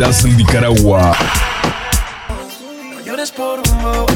DJ en Nicaragua. No llores por un